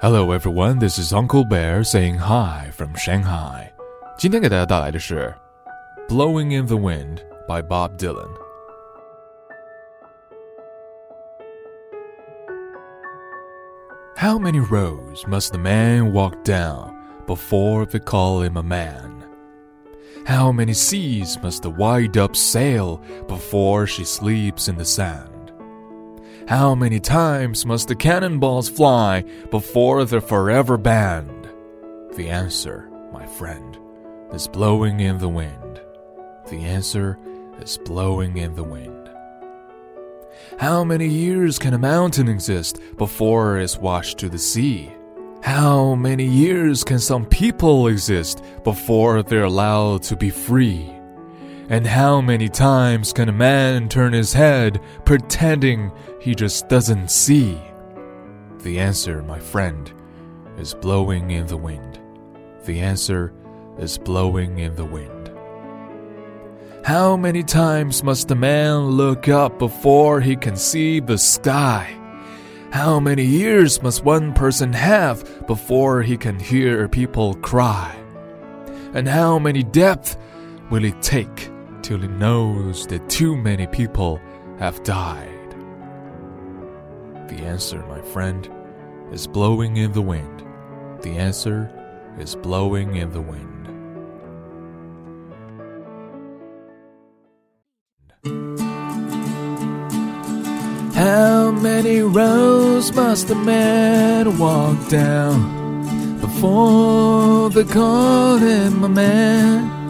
Hello everyone, this is Uncle Bear saying hi from Shanghai. 今天给大家带来的是《Blowing in the Wind》by Bob Dylan. How many roads must the man walk down before they call him a man? How many seas must the white dove sail before she sleeps in the sand? How many times must the cannonballs fly before they're forever banned? The answer, my friend, is blowing in the wind. The answer is blowing in the wind. How many years can a mountain exist before it's washed to the sea? How many years can some people exist before they're allowed to be free? And how many times can a man turn his head pretending he just doesn't see? The answer, my friend, is blowing in the wind. The answer is blowing in the wind. How many times must a man look up before he can see the sky? How many years must one person have before he can hear people cry? And how many depths will it take till he knows that too many people have died? The answer, my friend, is blowing in the wind. The answer is blowing in the wind. How many roads must a man walk down before they call him a man?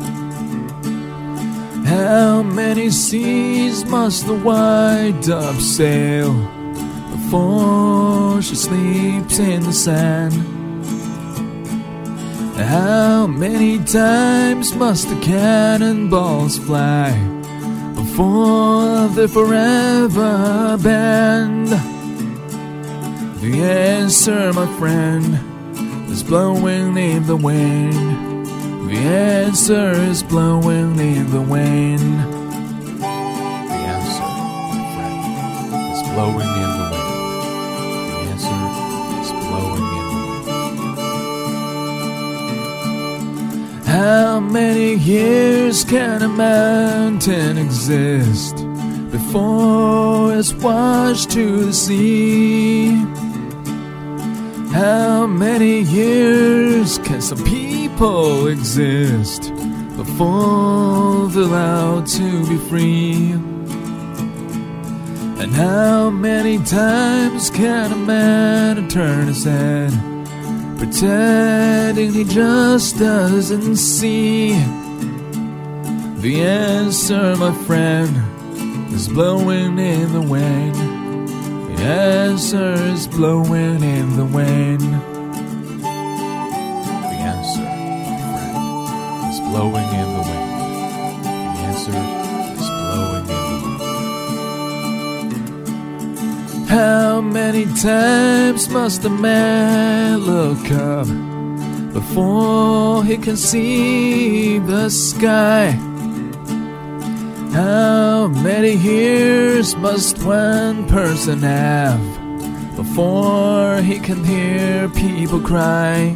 How many seas must the white dove sail before she sleeps in the sand? How many times must the cannonballs fly? before they're forever banned. The answer, my friend, is blowing in the wind. The answer is blowing in the wind. The answer, my friend, is blowing in the wind. The answer is blowing in the wind. How many years can a mountain exist before it's washed to the sea? How many years can some people exist before they're allowed to be free? And how many times can a man turn his head? pretending he just doesn't see. The answer, my friend, is blowing in the wind. The answer is blowing in the wind. Blowing in the wind. The answer is blowing in the wind. How many times must a man look up before he can see the sky? How many years must one person have before he can hear people cry?